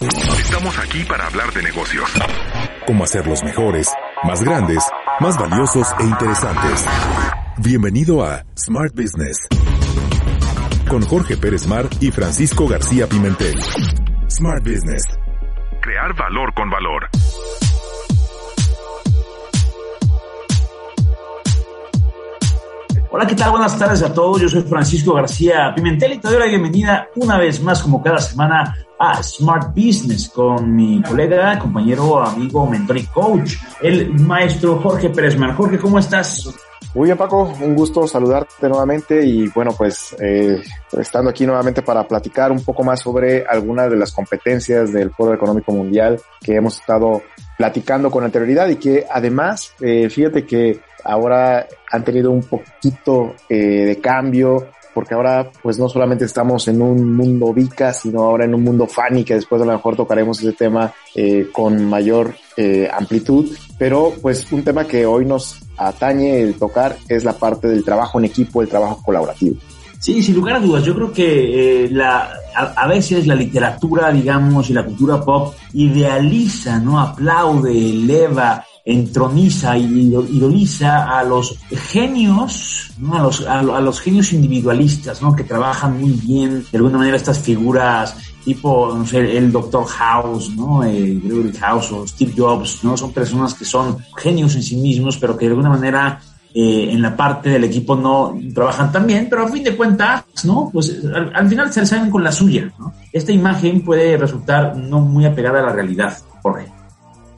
Estamos aquí para hablar de negocios. Cómo hacerlos mejores, más grandes, más valiosos e interesantes. Bienvenido a Smart Business. Con Jorge Pérez Mar y Francisco García Pimentel. Smart Business. Crear valor con valor. Hola, ¿qué tal? Buenas tardes a todos. Yo soy Francisco García Pimentel y te doy la bienvenida una vez más, como cada semana, a Smart Business con mi colega, compañero, amigo, mentor y coach, el maestro Jorge Pérez Mar. Jorge, ¿cómo estás? Muy bien, Paco, un gusto saludarte nuevamente y bueno, pues eh, estando aquí nuevamente para platicar un poco más sobre algunas de las competencias del Foro Económico Mundial que hemos estado platicando con anterioridad y que además, eh, fíjate que ahora han tenido un poquito eh, de cambio porque ahora pues no solamente estamos en un mundo VICA, sino ahora en un mundo FANI, que después a lo mejor tocaremos ese tema eh, con mayor eh, amplitud, pero pues un tema que hoy nos atañe el tocar es la parte del trabajo en equipo, el trabajo colaborativo. Sí, sin lugar a dudas, yo creo que eh, la, a, a, veces la literatura, digamos, y la cultura pop idealiza, ¿no? Aplaude, eleva, entroniza y idoliza a los genios, ¿no? a, los, a, a, los genios individualistas, ¿no? que trabajan muy bien, de alguna manera estas figuras tipo, no sé, el Doctor House, ¿no? Eh, Gregory House o Steve Jobs, ¿no? Son personas que son genios en sí mismos, pero que de alguna manera eh, en la parte del equipo no trabajan tan bien, pero a fin de cuentas, ¿no? Pues al, al final se salen con la suya, ¿no? Esta imagen puede resultar no muy apegada a la realidad, Jorge.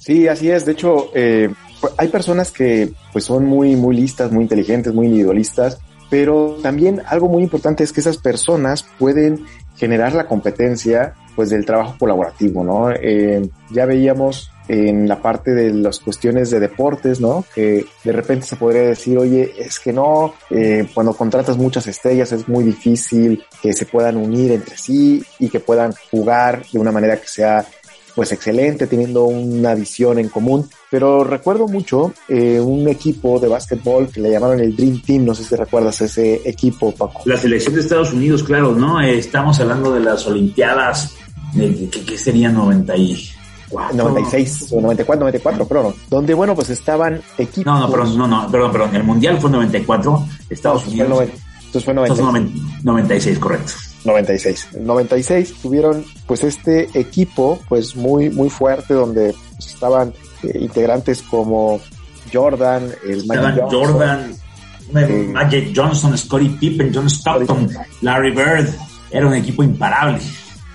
Sí, así es. De hecho, eh, hay personas que pues son muy, muy listas, muy inteligentes, muy individualistas, pero también algo muy importante es que esas personas pueden generar la competencia pues del trabajo colaborativo, ¿no? Eh, ya veíamos en la parte de las cuestiones de deportes, ¿no? Que de repente se podría decir, oye, es que no, eh, cuando contratas muchas estrellas es muy difícil que se puedan unir entre sí y que puedan jugar de una manera que sea pues excelente, teniendo una visión en común. Pero recuerdo mucho eh, un equipo de básquetbol que le llamaron el Dream Team, no sé si recuerdas ese equipo, Paco. La selección de Estados Unidos, claro, ¿no? Eh, estamos hablando de las Olimpiadas, de, que, que sería 90 y... 96 o 94, 94, pero no. Donde, bueno, pues estaban equipos. No, no, perdón, no, no, perdón, perdón. El mundial fue 94, Estados no, Unidos. Entonces fue 96. Entonces 96, correcto. 96. En 96 tuvieron pues este equipo pues muy muy fuerte donde pues, estaban eh, integrantes como Jordan, el Magic Jordan, eh, Magic Johnson, Scottie Pippen, John Stockton, Larry Bird. Era un equipo imparable.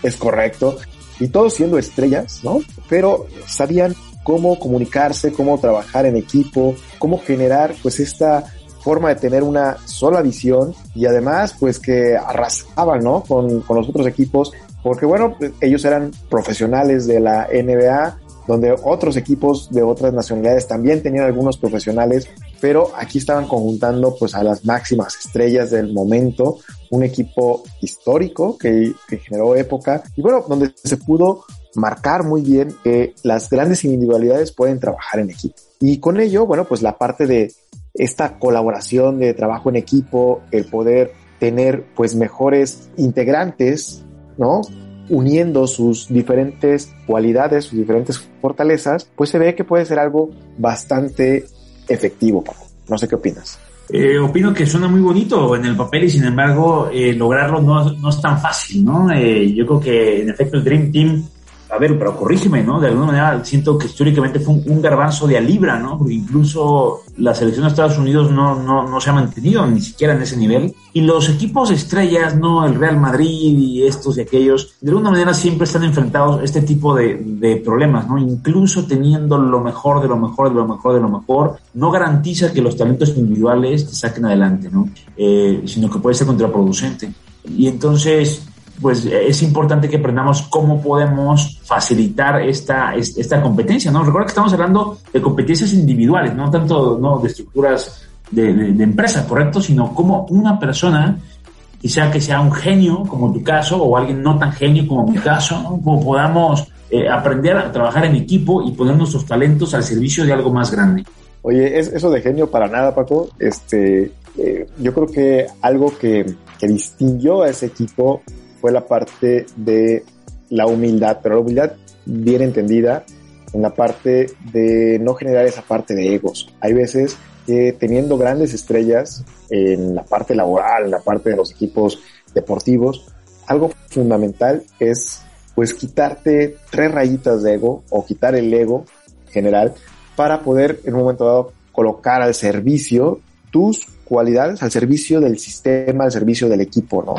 Es correcto. Y todos siendo estrellas, ¿no? Pero sabían cómo comunicarse, cómo trabajar en equipo, cómo generar pues esta forma de tener una sola visión y además pues que arrasaban, ¿no? Con, con los otros equipos, porque bueno, ellos eran profesionales de la NBA, donde otros equipos de otras nacionalidades también tenían algunos profesionales, pero aquí estaban conjuntando pues a las máximas estrellas del momento, un equipo histórico que, que generó época y bueno, donde se pudo marcar muy bien que las grandes individualidades pueden trabajar en equipo. Y con ello, bueno, pues la parte de esta colaboración de trabajo en equipo, el poder tener pues mejores integrantes, ¿no? Uniendo sus diferentes cualidades, sus diferentes fortalezas, pues se ve que puede ser algo bastante efectivo. No sé qué opinas. Eh, opino que suena muy bonito en el papel y sin embargo eh, lograrlo no, no, es tan fácil, ¿no? Eh, yo creo que en efecto el Dream Team a ver, pero corrígeme, ¿no? De alguna manera siento que históricamente fue un, garbanzo de a libra, ¿no? Incluso la selección de Estados Unidos no, no, no se ha mantenido ni siquiera en ese nivel. Y los equipos estrellas, ¿no? El Real Madrid y estos y aquellos, de alguna manera siempre están enfrentados a este tipo de, de problemas, ¿no? Incluso teniendo lo mejor de lo mejor de lo mejor de lo mejor, no garantiza que los talentos individuales te saquen adelante, ¿no? Eh, sino que puede ser contraproducente. Y entonces, pues es importante que aprendamos cómo podemos facilitar esta, esta competencia, ¿no? Recuerda que estamos hablando de competencias individuales, no tanto ¿no? de estructuras de, de, de empresa, ¿correcto? Sino como una persona, quizá que sea un genio, como tu caso, o alguien no tan genio como mi caso. Como podamos eh, aprender a trabajar en equipo y poner nuestros talentos al servicio de algo más grande. Oye, es, eso de genio para nada, Paco. Este, eh, yo creo que algo que, que distinguió a ese equipo fue la parte de la humildad, pero la humildad bien entendida en la parte de no generar esa parte de egos. Hay veces que teniendo grandes estrellas en la parte laboral, en la parte de los equipos deportivos, algo fundamental es pues quitarte tres rayitas de ego o quitar el ego general para poder en un momento dado colocar al servicio tus cualidades, al servicio del sistema, al servicio del equipo, ¿no?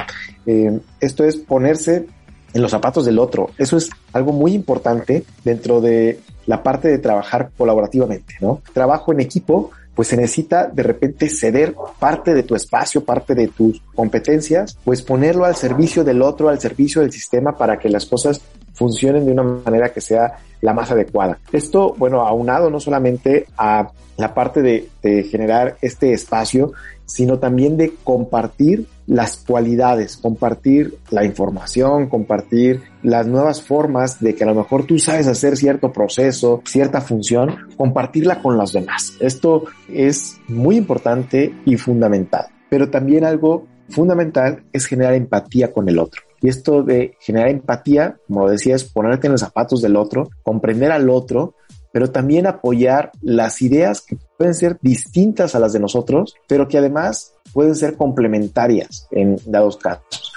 Eh, esto es ponerse en los zapatos del otro. Eso es algo muy importante dentro de la parte de trabajar colaborativamente, ¿no? Trabajo en equipo, pues se necesita de repente ceder parte de tu espacio, parte de tus competencias, pues ponerlo al servicio del otro, al servicio del sistema para que las cosas funcionen de una manera que sea la más adecuada. Esto, bueno, aunado no solamente a la parte de, de generar este espacio, sino también de compartir las cualidades, compartir la información, compartir las nuevas formas de que a lo mejor tú sabes hacer cierto proceso, cierta función, compartirla con los demás. Esto es muy importante y fundamental. Pero también algo fundamental es generar empatía con el otro. Y esto de generar empatía, como lo decía, es ponerte en los zapatos del otro, comprender al otro, pero también apoyar las ideas que pueden ser distintas a las de nosotros, pero que además pueden ser complementarias en dados casos.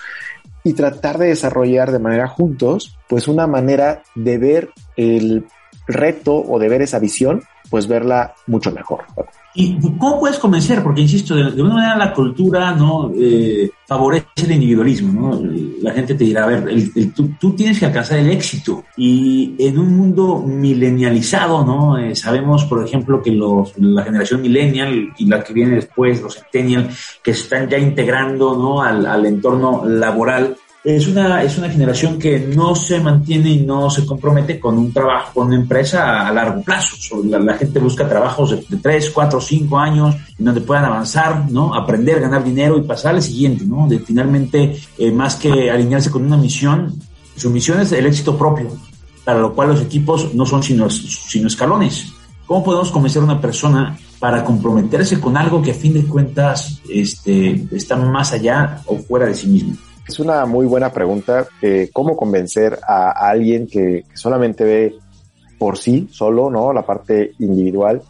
Y tratar de desarrollar de manera juntos, pues una manera de ver el reto o de ver esa visión, pues verla mucho mejor. ¿Y cómo puedes convencer? Porque, insisto, de, alguna manera la cultura no eh, favorece el individualismo. ¿no? La gente te dirá, a ver, tú, tienes que alcanzar el éxito. Y en un mundo milenializado, ¿no? Eh, sabemos, por ejemplo, que los, la generación millennial y la que viene después, los centennial, que se están ya integrando ¿no? al entorno laboral, es una, es una generación que no se mantiene y no se compromete con un trabajo, con una empresa a, largo plazo. La, gente busca trabajos de, tres, cuatro, cinco años en donde puedan avanzar, ¿no? Aprender, ganar dinero y pasar al siguiente, ¿no? De finalmente, eh, más que alinearse con una misión, su misión es el éxito propio, para lo cual los equipos no son sino, sino escalones. ¿Cómo podemos convencer a una persona para comprometerse con algo que a fin de cuentas este, está más allá o fuera de sí mismo? Es una muy buena pregunta. Eh, ¿Cómo convencer a, alguien que, solamente ve por sí solo, ¿no? La parte individual.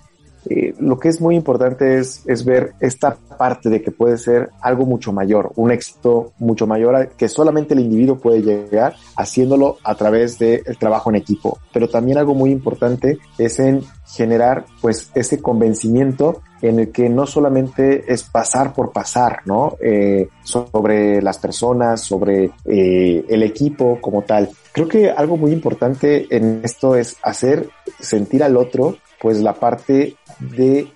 Eh, lo que es muy importante es, es ver esta parte de que puede ser algo mucho mayor, un éxito mucho mayor que solamente el individuo puede llegar haciéndolo a través del trabajo en equipo. Pero también algo muy importante es en generar pues ese convencimiento en el que no solamente es pasar por pasar, ¿no? Eh, sobre las personas, sobre eh, el equipo como tal. Creo que algo muy importante en esto es hacer sentir al otro, pues la parte de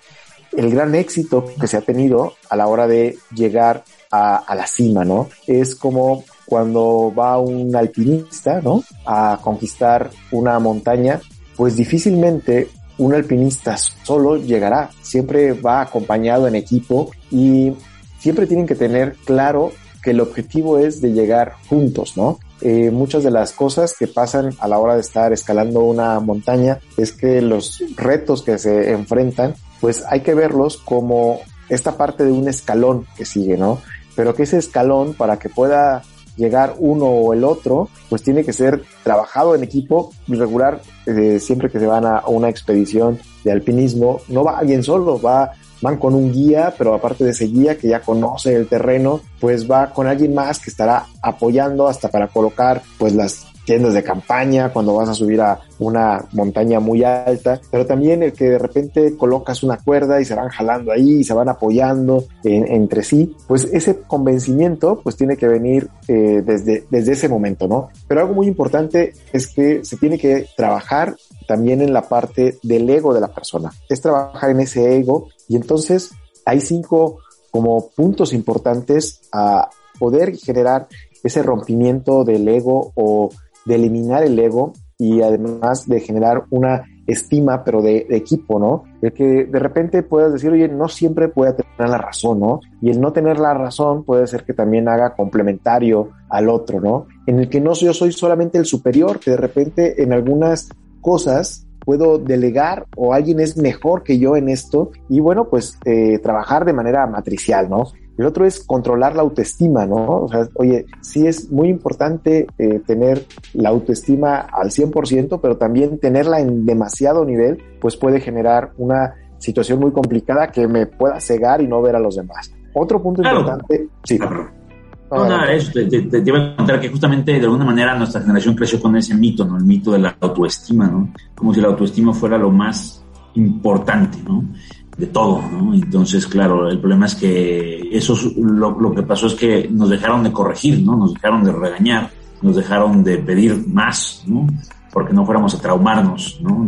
el gran éxito que se ha tenido a la hora de llegar a, la cima, ¿no? Es como cuando va un alpinista, ¿no? A conquistar una montaña, pues difícilmente un alpinista solo llegará, siempre va acompañado en equipo y siempre tienen que tener claro que el objetivo es de llegar juntos, ¿no? Eh, muchas de las cosas que pasan a la hora de estar escalando una montaña es que los retos que se enfrentan, pues hay que verlos como esta parte de un escalón que sigue, ¿no? Pero que ese escalón, para que pueda llegar uno o el otro, pues tiene que ser trabajado en equipo regular eh, siempre que se van a una expedición de alpinismo, no va alguien solo, va van con un guía, pero aparte de ese guía que ya conoce el terreno, pues va con alguien más que estará apoyando hasta para colocar pues las tiendas de campaña, cuando vas a subir a una montaña muy alta, pero también el que de repente colocas una cuerda y se van jalando ahí y se van apoyando entre sí, pues ese convencimiento pues tiene que venir eh, desde, desde ese momento, ¿no? Pero algo muy importante es que se tiene que trabajar también en la parte del ego de la persona, es trabajar en ese ego y entonces hay cinco como puntos importantes a poder generar ese rompimiento del ego o de eliminar el ego y además de generar una estima, pero de, equipo, ¿no? El que de repente puedas decir, oye, no siempre puede tener la razón, ¿no? Y el no tener la razón puede ser que también haga complementario al otro, ¿no? En el que no yo soy solamente el superior, que de repente en algunas cosas puedo delegar o alguien es mejor que yo en esto y bueno, pues eh, trabajar de manera matricial, ¿no? El otro es controlar la autoestima, ¿no? O sea, oye, sí es muy importante eh, tener la autoestima al 100%, pero también tenerla en demasiado nivel, pues puede generar una situación muy complicada que me pueda cegar y no ver a los demás. Otro punto importante, sí. Ah, no, nada, eso, te, te, iba a contar que justamente de alguna manera nuestra generación creció con ese mito, ¿no? El mito de la autoestima, ¿no? Como si la autoestima fuera lo más importante, ¿no? De todo, ¿no? Entonces, claro, el problema es que eso lo, lo que pasó es que nos dejaron de corregir, ¿no? Nos dejaron de regañar, nos dejaron de pedir más, ¿no? Porque no fuéramos a traumarnos ¿no?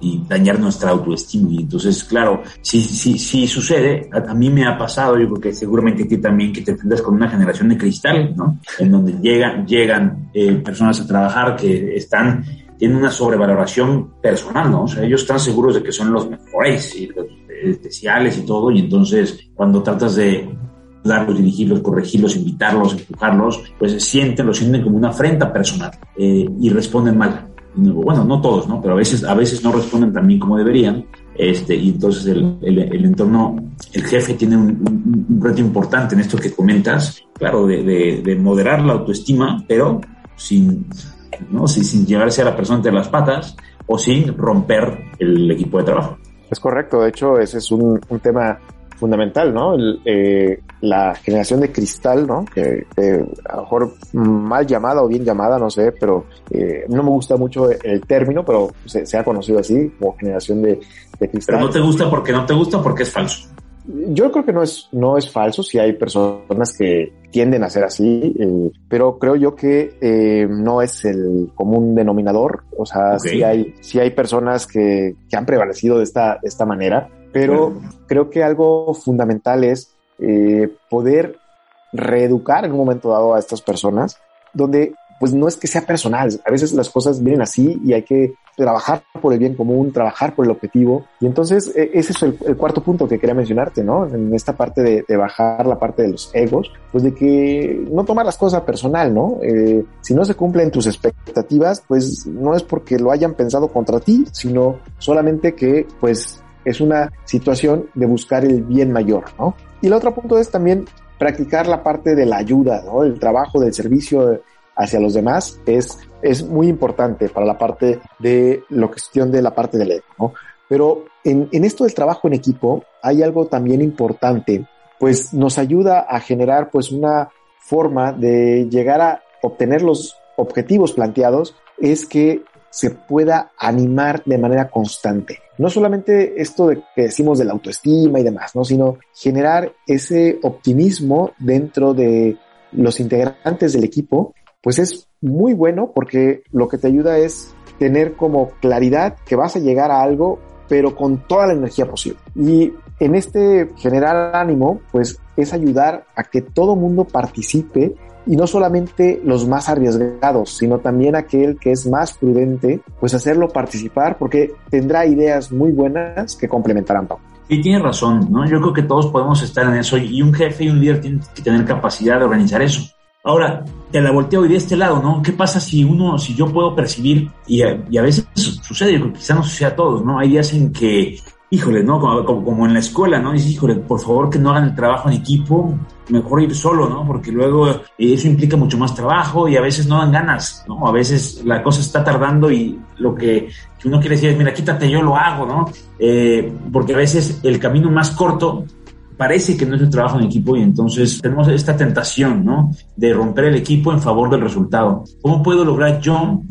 y dañar nuestra autoestima. Y entonces, claro, sí, sí, sí sucede. A, mí me ha pasado, yo creo que seguramente a ti también, que te enfrentas con una generación de cristal, ¿no? En donde llegan, llegan eh, personas a trabajar que están tienen una sobrevaloración personal, ¿no? O sea, ellos están seguros de que son los mejores y los especiales y todo, y entonces cuando tratas de darlos, dirigirlos, corregirlos, invitarlos, empujarlos, pues sienten, lo sienten como una afrenta personal eh, y responden mal bueno, no todos, ¿no? Pero a veces, a veces no responden tan bien como deberían, este, y entonces el, el, entorno, el jefe tiene un, reto importante en esto que comentas, claro, de, de, moderar la autoestima, pero sin, ¿no? sin, sin llevarse a la persona entre las patas o sin romper el equipo de trabajo. Es correcto, de hecho ese es un, un tema fundamental, ¿no? eh, la generación de cristal, ¿no? Que a lo mejor mal llamada o bien llamada, no sé, pero eh, no me gusta mucho el término, pero se, ha conocido así como generación de, cristal. Pero no te gusta porque no te gusta porque es falso. Yo creo que no es, no es falso, si hay personas que tienden a ser así, eh, pero creo yo que eh, no es el común denominador, o sea, si hay, si hay personas que, que han prevalecido de esta, de esta manera, pero creo que algo fundamental es eh, poder reeducar en un momento dado a estas personas, donde pues no es que sea personal, a veces las cosas vienen así y hay que trabajar por el bien común, trabajar por el objetivo. Y entonces e, ese es el, cuarto punto que quería mencionarte, ¿no? En esta parte de, bajar la parte de los egos, pues de que no tomar las cosas personal, ¿no? Eh, si no se cumplen tus expectativas, pues no es porque lo hayan pensado contra ti, sino solamente que pues es una situación de buscar el bien mayor, ¿no? Y el otro punto es también practicar la parte de la ayuda, ¿no? El trabajo del servicio hacia los demás es, es muy importante para la parte de la cuestión de la parte del ego, ¿no? Pero en, en esto del trabajo en equipo hay algo también importante, pues nos ayuda a generar pues una forma de llegar a obtener los objetivos planteados, es que se pueda animar de manera constante. No solamente esto de que decimos de la autoestima y demás, ¿no? sino generar ese optimismo dentro de los integrantes del equipo, pues es muy bueno porque lo que te ayuda es tener como claridad que vas a llegar a algo, pero con toda la energía posible. Y en este generar ánimo, pues es ayudar a que todo mundo participe y no solamente los más arriesgados, sino también aquel que es más prudente, pues hacerlo participar porque tendrá ideas muy buenas que complementarán. Y tiene razón, ¿no? Yo creo que todos podemos estar en eso y un jefe y un líder tienen que tener capacidad de organizar eso. Ahora, te la volteo y de este lado, ¿no? ¿Qué pasa si uno, si yo puedo percibir, y a, y a veces sucede, quizá no sucede a todos, ¿no? Hay días en que híjole, ¿no? Como, como, en la escuela, ¿no? Dices, híjole, por favor que no hagan el trabajo en equipo, mejor ir solo, ¿no? Porque luego eso implica mucho más trabajo y a veces no dan ganas, ¿no? A veces la cosa está tardando y lo que, uno quiere decir es, mira, quítate, yo lo hago, ¿no? Eh, porque a veces el camino más corto parece que no es el trabajo en equipo y entonces tenemos esta tentación, ¿no? De romper el equipo en favor del resultado. ¿Cómo puedo lograr yo?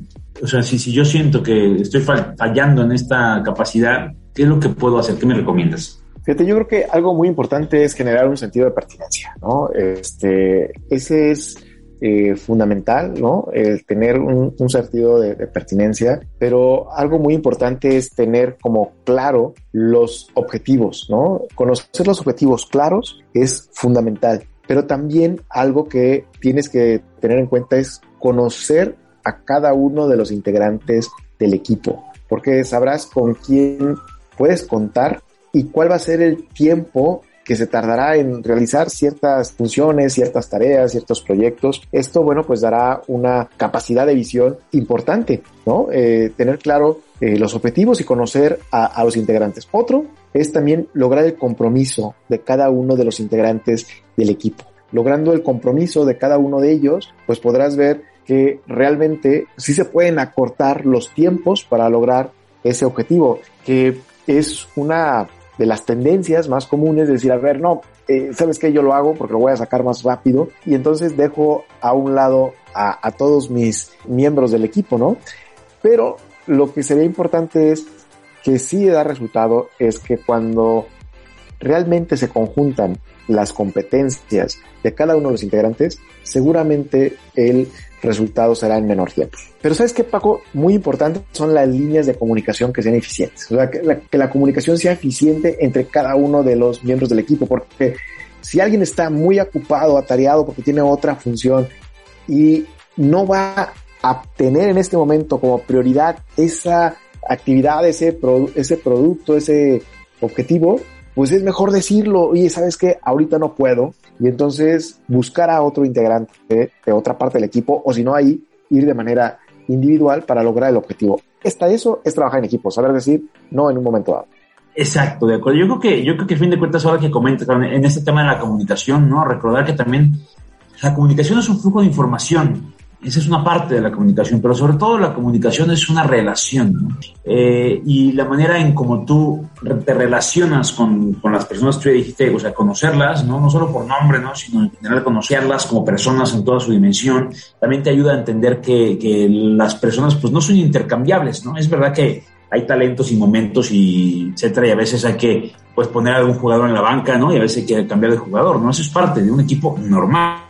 O sea, si, si yo siento que estoy fallando en esta capacidad, ¿Qué es lo que puedo hacer? ¿Qué me recomiendas? Fíjate, yo creo que algo muy importante es generar un sentido de pertinencia, ¿no? Este, ese es eh, fundamental, ¿no? El tener un, sentido de, pertinencia, pero algo muy importante es tener como claro los objetivos, ¿no? Conocer los objetivos claros es fundamental, pero también algo que tienes que tener en cuenta es conocer a cada uno de los integrantes del equipo, porque sabrás con quién puedes contar y cuál va a ser el tiempo que se tardará en realizar ciertas funciones, ciertas tareas, ciertos proyectos. Esto, bueno, pues dará una capacidad de visión importante, ¿no? Eh, tener claro eh, los objetivos y conocer a, a, los integrantes. Otro es también lograr el compromiso de cada uno de los integrantes del equipo. Logrando el compromiso de cada uno de ellos, pues podrás ver que realmente sí se pueden acortar los tiempos para lograr ese objetivo, que es una de las tendencias más comunes, decir, a ver, no, eh, ¿sabes qué? Yo lo hago porque lo voy a sacar más rápido y entonces dejo a un lado a, a todos mis miembros del equipo, ¿no? Pero lo que sería importante es que sí da resultado es que cuando realmente se conjuntan las competencias de cada uno de los integrantes, seguramente el resultado será en menor tiempo. Pero sabes qué, Paco, muy importante son las líneas de comunicación que sean eficientes. O sea, que la, que la comunicación sea eficiente entre cada uno de los miembros del equipo, porque si alguien está muy ocupado, atareado, porque tiene otra función y no va a tener en este momento como prioridad esa actividad, ese, ese producto, ese objetivo, pues es mejor decirlo, oye, ¿sabes qué? Ahorita no puedo. Y entonces buscar a otro integrante de, otra parte del equipo, o si no, ahí ir de manera individual para lograr el objetivo. Está eso es trabajar en equipo, saber decir no en un momento dado. Exacto, de acuerdo. Yo creo que, yo creo que a fin de cuentas, ahora que comentas en este tema de la comunicación, ¿no? Recordar que también la comunicación es un flujo de información. Esa es una parte de la comunicación, pero sobre todo la comunicación es una relación. Eh, y la manera en cómo tú te relacionas con, con, las personas que tú dijiste, o sea, conocerlas, ¿no? no solo por nombre, ¿no? sino en general conocerlas como personas en toda su dimensión, también te ayuda a entender que, que las personas pues no son intercambiables. ¿no? Es verdad que hay talentos y momentos y etcétera, y a veces hay que pues poner a algún jugador en la banca, ¿no? Y a veces hay que cambiar de jugador, ¿no? Eso es parte de un equipo normal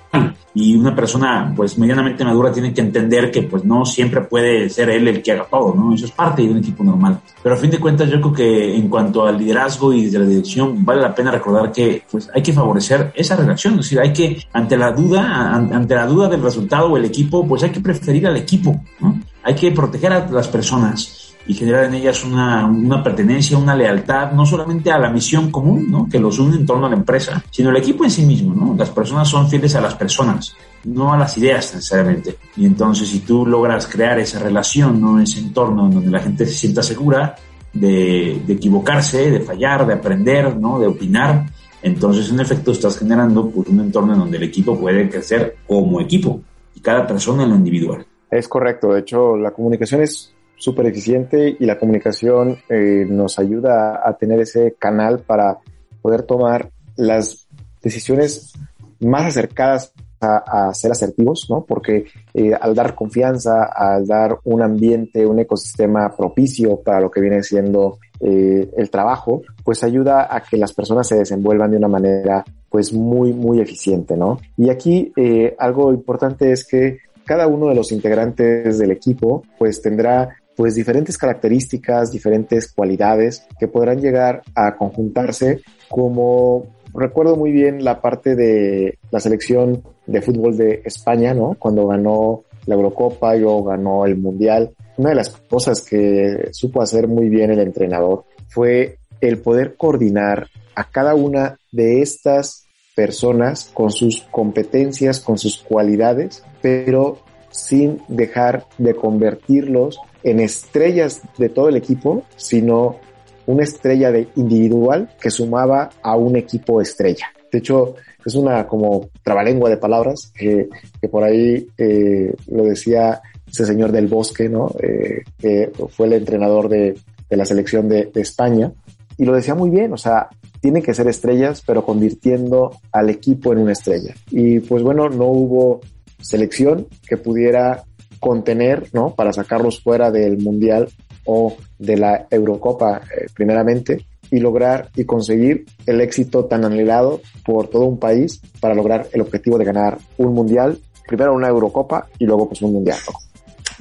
y una persona pues medianamente madura tiene que entender que pues no siempre puede ser él el que haga todo, ¿no? Eso es parte de un equipo normal. Pero a fin de cuentas yo creo que en cuanto al liderazgo y desde la dirección vale la pena recordar que pues hay que favorecer esa relación, es decir, hay que ante la duda, ante la duda del resultado o el equipo, pues hay que preferir al equipo, ¿no? Hay que proteger a las personas y generar en ellas una, una, pertenencia, una lealtad, no solamente a la misión común, ¿no? que los une en torno a la empresa, sino el equipo en sí mismo. ¿no? Las personas son fieles a las personas, no a las ideas necesariamente. Y entonces si tú logras crear esa relación, ¿no? ese entorno donde la gente se sienta segura de, de equivocarse, de fallar, de aprender, ¿no? de opinar, entonces en efecto estás generando pues, un entorno en donde el equipo puede crecer como equipo y cada persona en lo individual. Es correcto, de hecho la comunicación es súper eficiente y la comunicación eh, nos ayuda a tener ese canal para poder tomar las decisiones más acercadas a, ser asertivos, ¿no? Porque eh, al dar confianza, al dar un ambiente, un ecosistema propicio para lo que viene siendo eh, el trabajo, pues ayuda a que las personas se desenvuelvan de una manera pues muy, muy eficiente, ¿no? Y aquí algo importante es que cada uno de los integrantes del equipo pues tendrá pues diferentes características, diferentes cualidades que podrán llegar a conjuntarse como recuerdo muy bien la parte de la selección de fútbol de España, ¿no? Cuando ganó la Eurocopa y o ganó el Mundial. Una de las cosas que supo hacer muy bien el entrenador fue el poder coordinar a cada una de estas personas con sus competencias, con sus cualidades, pero sin dejar de convertirlos en estrellas de todo el equipo, sino una estrella de individual que sumaba a un equipo estrella. De hecho, es una como trabalengua de palabras que, que por ahí eh, lo decía ese señor del bosque, ¿no? Eh, que fue el entrenador de, de la selección de, de, España. Y lo decía muy bien, o sea, tienen que ser estrellas, pero convirtiendo al equipo en una estrella. Y pues bueno, no hubo selección que pudiera contener, ¿no? Para sacarlos fuera del Mundial o de la Eurocopa eh, primeramente y lograr y conseguir el éxito tan anhelado por todo un país para lograr el objetivo de ganar un Mundial, primero una Eurocopa y luego pues un Mundial.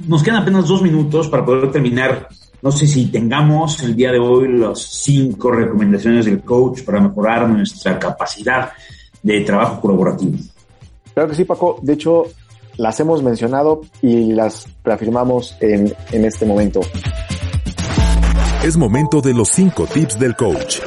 Nos quedan apenas dos minutos para poder terminar. No sé si tengamos el día de hoy las cinco recomendaciones del coach para mejorar nuestra capacidad de trabajo colaborativo. Claro que sí, Paco. De hecho, las hemos mencionado y las reafirmamos en, en este momento. Es momento de los cinco tips del coach.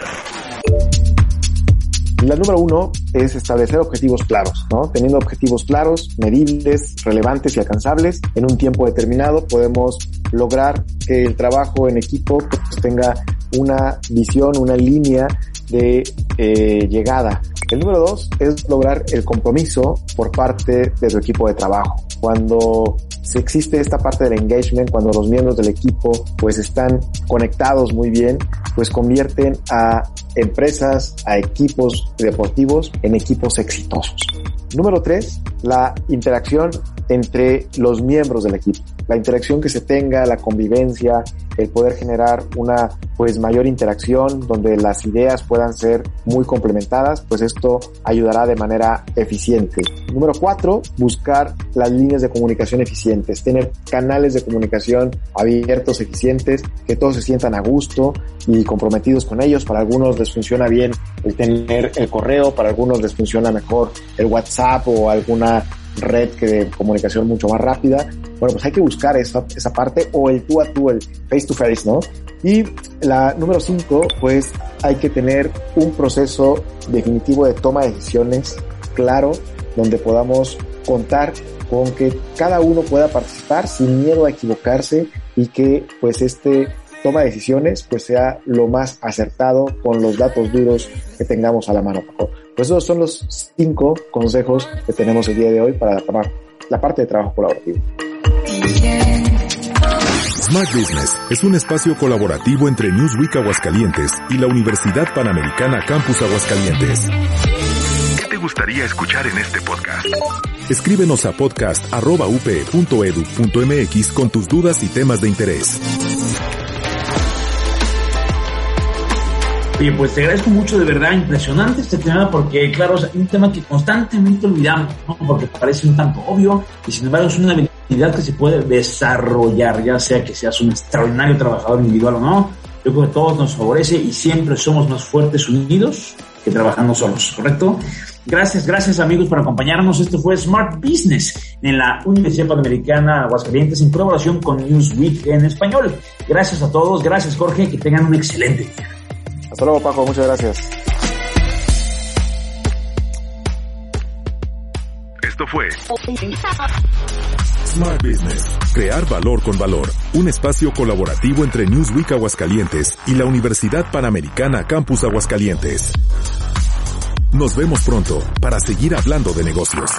La número uno es establecer objetivos claros, ¿no? Teniendo objetivos claros, medibles, relevantes y alcanzables, en un tiempo determinado podemos lograr que el trabajo en equipo pues, tenga una visión, una línea de eh, llegada El número dos es lograr el compromiso por parte de tu equipo de trabajo. Cuando se existe esta parte del engagement, cuando los miembros del equipo pues están conectados muy bien, pues convierten a empresas, a equipos deportivos en equipos exitosos. Número tres, la interacción entre los miembros del equipo. La interacción que se tenga, la convivencia, el poder generar una pues mayor interacción donde las ideas puedan ser muy complementadas, pues esto ayudará de manera eficiente. Número cuatro, buscar las líneas de comunicación eficientes, tener canales de comunicación abiertos, eficientes, que todos se sientan a gusto y comprometidos con ellos. Para algunos les funciona bien el tener el correo, para algunos les funciona mejor el WhatsApp o alguna red que de comunicación mucho más rápida. Bueno, pues hay que buscar esa, esa parte o el tú a tú, el face to face, ¿no? Y la número cinco, pues hay que tener un proceso definitivo de toma de decisiones claro, donde podamos contar con que cada uno pueda participar sin miedo a equivocarse y que pues este toma de decisiones pues sea lo más acertado con los datos duros que tengamos a la mano. Pues esos son los cinco consejos que tenemos el día de hoy para la, la parte de trabajo colaborativo. Smart Business es un espacio colaborativo entre Newsweek Aguascalientes y la Universidad Panamericana Campus Aguascalientes. ¿Qué te gustaría escuchar en este podcast? Escríbenos a podcast.upe.edu.mx con tus dudas y temas de interés. Oye, pues te agradezco mucho, de verdad, impresionante este tema, porque claro, es un tema que constantemente olvidamos, porque parece un tanto obvio, y sin embargo es una habilidad que se puede desarrollar, ya sea que seas un extraordinario trabajador individual o no. Yo creo que todos nos favorece y siempre somos más fuertes unidos que trabajando solos, ¿correcto? Gracias, gracias amigos por acompañarnos. Esto fue Smart Business en la Universidad Panamericana Aguascalientes en colaboración con Newsweek en español. Gracias a todos, gracias Jorge, que tengan un excelente día. Hasta luego, Paco. Muchas gracias. Esto fue Smart Business. Crear valor con valor. Un espacio colaborativo entre Newsweek Aguascalientes y la Universidad Panamericana Campus Aguascalientes. Nos vemos pronto para seguir hablando de negocios.